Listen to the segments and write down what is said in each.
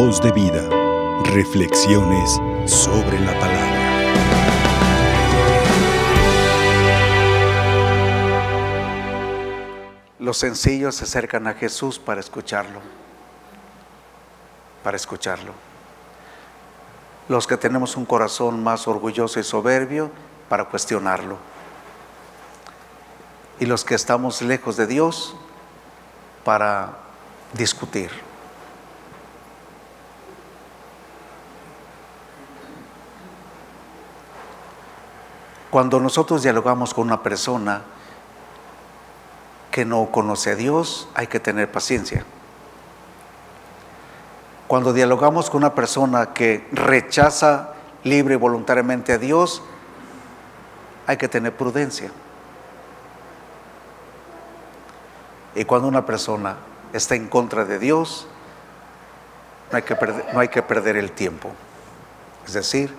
Voz de vida. Reflexiones sobre la palabra. Los sencillos se acercan a Jesús para escucharlo. Para escucharlo. Los que tenemos un corazón más orgulloso y soberbio para cuestionarlo. Y los que estamos lejos de Dios para discutir. Cuando nosotros dialogamos con una persona que no conoce a Dios, hay que tener paciencia. Cuando dialogamos con una persona que rechaza libre y voluntariamente a Dios, hay que tener prudencia. Y cuando una persona está en contra de Dios, no hay que perder, no hay que perder el tiempo. Es decir,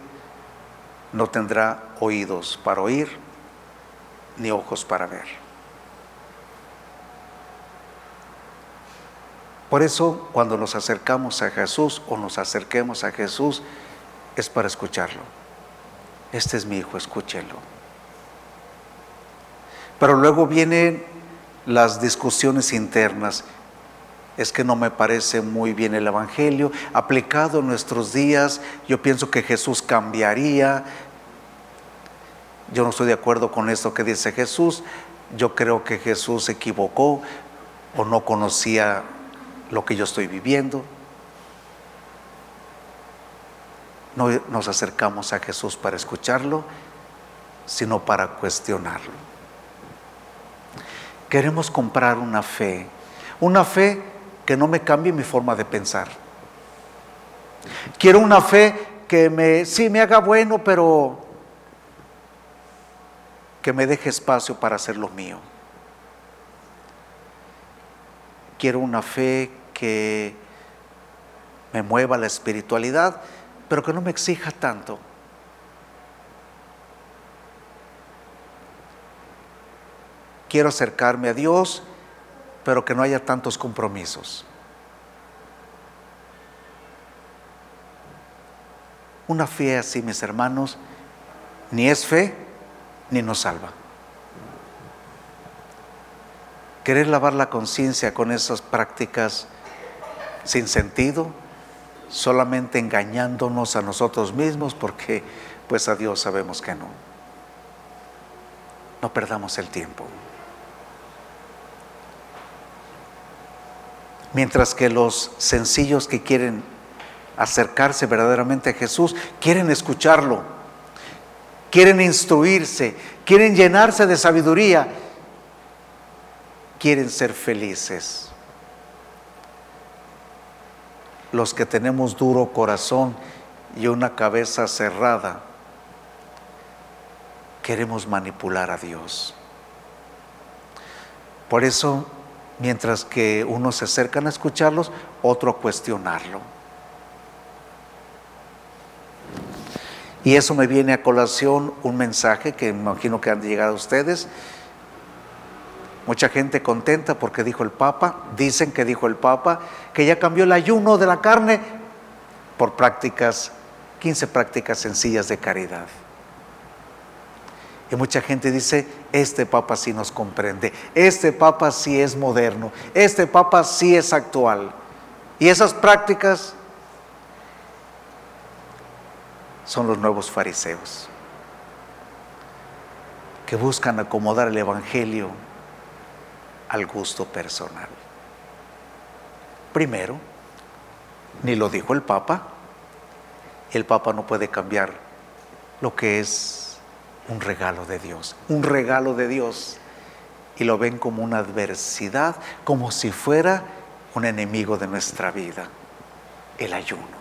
no tendrá oídos para oír ni ojos para ver. Por eso cuando nos acercamos a Jesús o nos acerquemos a Jesús es para escucharlo. Este es mi hijo, escúchenlo. Pero luego vienen las discusiones internas. Es que no me parece muy bien el Evangelio. Aplicado en nuestros días, yo pienso que Jesús cambiaría. Yo no estoy de acuerdo con esto que dice Jesús. Yo creo que Jesús se equivocó o no conocía lo que yo estoy viviendo. No nos acercamos a Jesús para escucharlo, sino para cuestionarlo. Queremos comprar una fe, una fe que no me cambie mi forma de pensar. Quiero una fe que me, sí me haga bueno, pero que me deje espacio para hacer lo mío. Quiero una fe que me mueva la espiritualidad, pero que no me exija tanto. Quiero acercarme a Dios, pero que no haya tantos compromisos. Una fe así, mis hermanos, ni es fe ni nos salva. Querer lavar la conciencia con esas prácticas sin sentido, solamente engañándonos a nosotros mismos porque pues a Dios sabemos que no. No perdamos el tiempo. Mientras que los sencillos que quieren acercarse verdaderamente a Jesús, quieren escucharlo, quieren instruirse, quieren llenarse de sabiduría, quieren ser felices. Los que tenemos duro corazón y una cabeza cerrada, queremos manipular a Dios. Por eso mientras que unos se acercan a escucharlos, otro a cuestionarlo. Y eso me viene a colación un mensaje que me imagino que han llegado a ustedes. Mucha gente contenta porque dijo el Papa, dicen que dijo el Papa, que ya cambió el ayuno de la carne por prácticas, 15 prácticas sencillas de caridad. Y mucha gente dice, este Papa sí nos comprende, este Papa sí es moderno, este Papa sí es actual. Y esas prácticas son los nuevos fariseos, que buscan acomodar el Evangelio al gusto personal. Primero, ni lo dijo el Papa, el Papa no puede cambiar lo que es un regalo de Dios, un regalo de Dios. Y lo ven como una adversidad, como si fuera un enemigo de nuestra vida, el ayuno.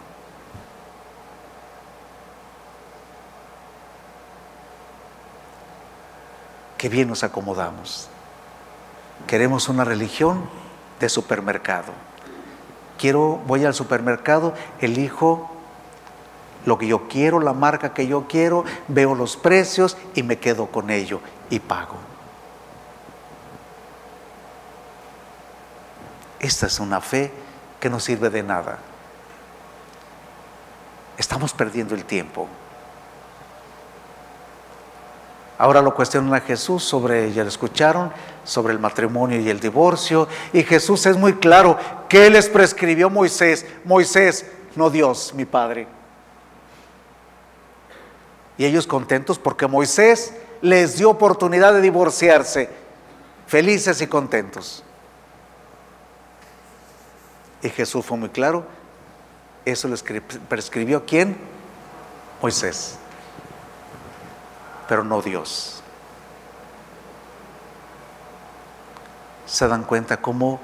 Qué bien nos acomodamos. Queremos una religión de supermercado. Quiero, voy al supermercado, elijo lo que yo quiero, la marca que yo quiero, veo los precios y me quedo con ello y pago. Esta es una fe que no sirve de nada. Estamos perdiendo el tiempo. Ahora lo cuestionan a Jesús sobre, ya lo escucharon, sobre el matrimonio y el divorcio. Y Jesús es muy claro, ¿qué les prescribió Moisés? Moisés, no Dios, mi Padre. Y ellos contentos porque Moisés les dio oportunidad de divorciarse, felices y contentos. Y Jesús fue muy claro, eso les prescribió quién? Moisés pero no Dios. ¿Se dan cuenta cómo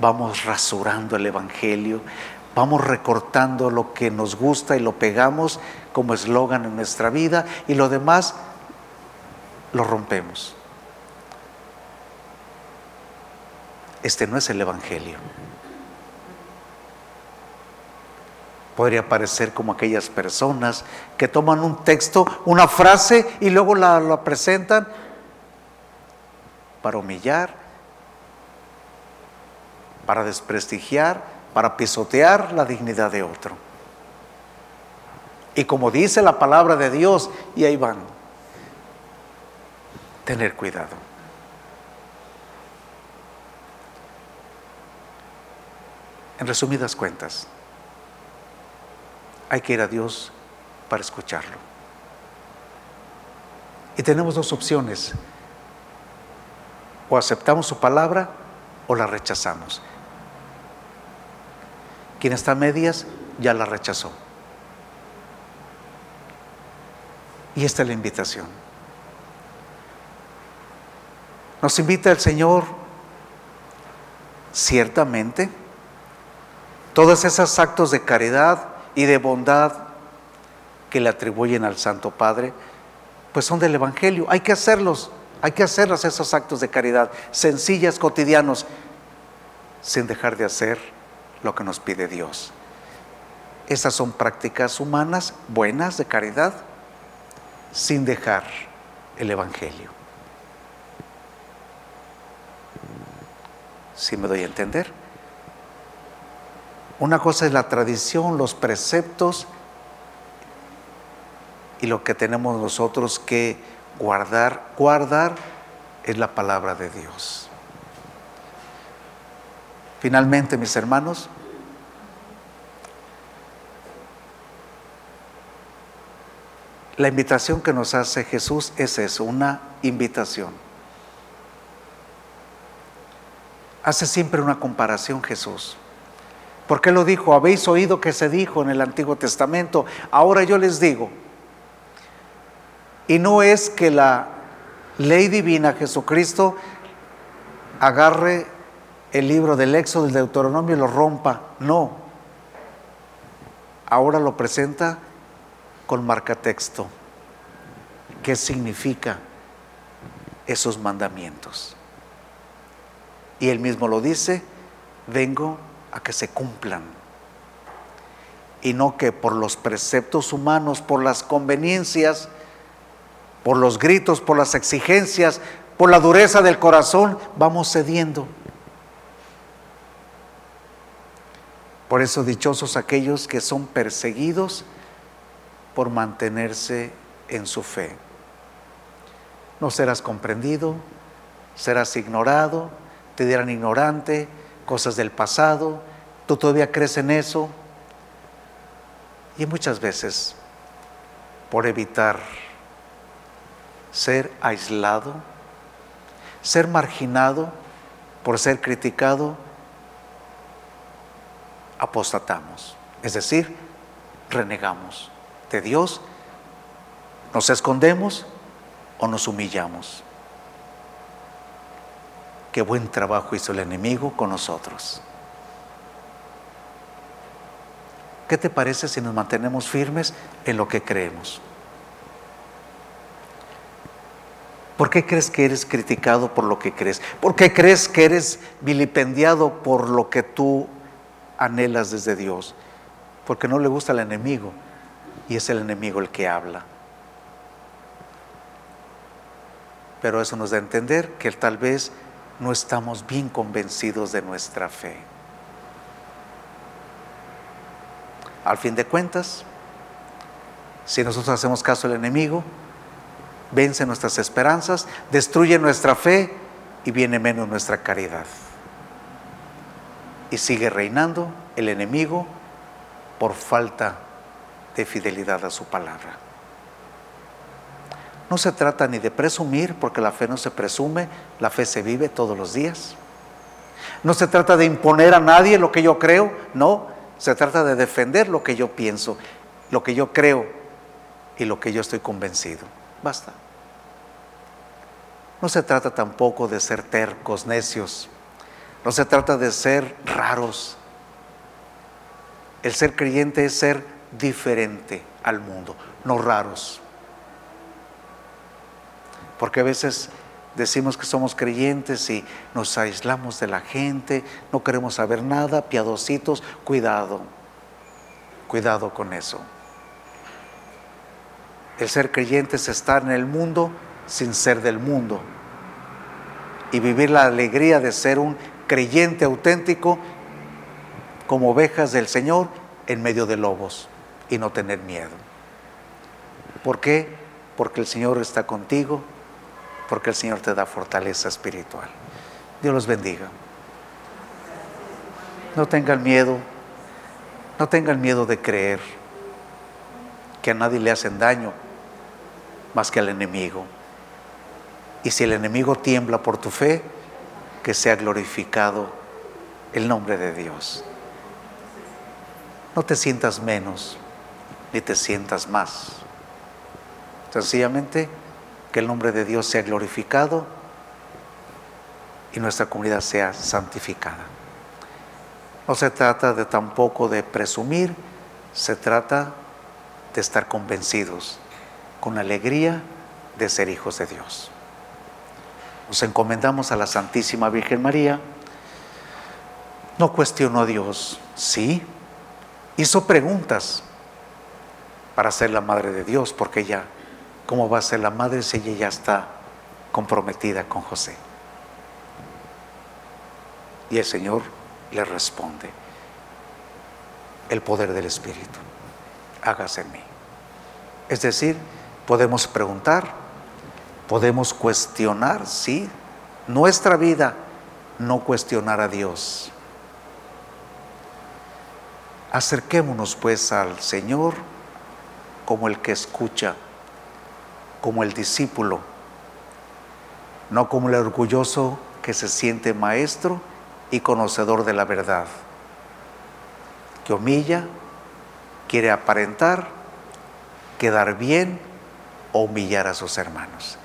vamos rasurando el Evangelio? Vamos recortando lo que nos gusta y lo pegamos como eslogan en nuestra vida y lo demás lo rompemos. Este no es el Evangelio. podría parecer como aquellas personas que toman un texto, una frase y luego la, presentan para humillar, para desprestigiar, para pisotear la dignidad de otro. Y como dice la palabra de Dios, y ahí van, tener cuidado. En resumidas cuentas, hay que ir a Dios para escucharlo. Y tenemos dos opciones. O aceptamos su palabra o la rechazamos. Quien está a medias ya la rechazó. Y esta es la invitación. Nos invita el Señor, ciertamente, todos esos actos de caridad, y de bondad que le atribuyen al Santo Padre, pues son del Evangelio. Hay que hacerlos, hay que hacerlos esos actos de caridad, sencillas, cotidianos, sin dejar de hacer lo que nos pide Dios. Esas son prácticas humanas buenas de caridad, sin dejar el Evangelio. ¿Sí me doy a entender? Una cosa es la tradición, los preceptos y lo que tenemos nosotros que guardar. Guardar es la palabra de Dios. Finalmente, mis hermanos, la invitación que nos hace Jesús es eso, una invitación. Hace siempre una comparación Jesús. ¿Por qué lo dijo? Habéis oído que se dijo en el Antiguo Testamento. Ahora yo les digo. Y no es que la ley divina, Jesucristo, agarre el libro del Éxodo, del Deuteronomio lo rompa. No. Ahora lo presenta con marcatexto. ¿Qué significa esos mandamientos? Y él mismo lo dice, vengo a que se cumplan. Y no que por los preceptos humanos, por las conveniencias, por los gritos, por las exigencias, por la dureza del corazón, vamos cediendo. Por eso dichosos aquellos que son perseguidos por mantenerse en su fe. No serás comprendido, serás ignorado, te dirán ignorante, cosas del pasado, tú todavía crees en eso. Y muchas veces, por evitar ser aislado, ser marginado, por ser criticado, apostatamos. Es decir, renegamos de Dios, nos escondemos o nos humillamos. Qué buen trabajo hizo el enemigo con nosotros. ¿Qué te parece si nos mantenemos firmes en lo que creemos? ¿Por qué crees que eres criticado por lo que crees? ¿Por qué crees que eres vilipendiado por lo que tú anhelas desde Dios? Porque no le gusta al enemigo y es el enemigo el que habla. Pero eso nos da a entender que tal vez no estamos bien convencidos de nuestra fe. Al fin de cuentas, si nosotros hacemos caso al enemigo, vence nuestras esperanzas, destruye nuestra fe y viene menos nuestra caridad. Y sigue reinando el enemigo por falta de fidelidad a su palabra. No se trata ni de presumir, porque la fe no se presume, la fe se vive todos los días. No se trata de imponer a nadie lo que yo creo, no, se trata de defender lo que yo pienso, lo que yo creo y lo que yo estoy convencido. Basta. No se trata tampoco de ser tercos, necios. No se trata de ser raros. El ser creyente es ser diferente al mundo, no raros. Porque a veces decimos que somos creyentes y nos aislamos de la gente, no queremos saber nada, piadositos, cuidado, cuidado con eso. El ser creyente es estar en el mundo sin ser del mundo y vivir la alegría de ser un creyente auténtico como ovejas del Señor en medio de lobos y no tener miedo. ¿Por qué? Porque el Señor está contigo, porque el Señor te da fortaleza espiritual. Dios los bendiga. No tengan miedo, no tengan miedo de creer que a nadie le hacen daño más que al enemigo. Y si el enemigo tiembla por tu fe, que sea glorificado el nombre de Dios. No te sientas menos, ni te sientas más. Sencillamente, que el nombre de Dios sea glorificado y nuestra comunidad sea santificada. No se trata de tampoco de presumir, se trata de estar convencidos con alegría de ser hijos de Dios. Nos encomendamos a la Santísima Virgen María. No cuestionó a Dios, sí, hizo preguntas para ser la madre de Dios, porque ella ¿Cómo va a ser la madre si ella ya está comprometida con José? Y el Señor le responde, el poder del Espíritu, hágase en mí. Es decir, podemos preguntar, podemos cuestionar, sí, nuestra vida, no cuestionar a Dios. Acerquémonos pues al Señor como el que escucha como el discípulo, no como el orgulloso que se siente maestro y conocedor de la verdad, que humilla, quiere aparentar, quedar bien o humillar a sus hermanos.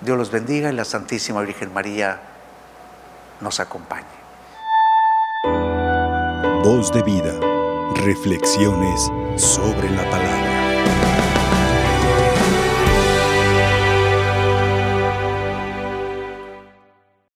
Dios los bendiga y la Santísima Virgen María nos acompañe. Voz de vida, reflexiones sobre la palabra.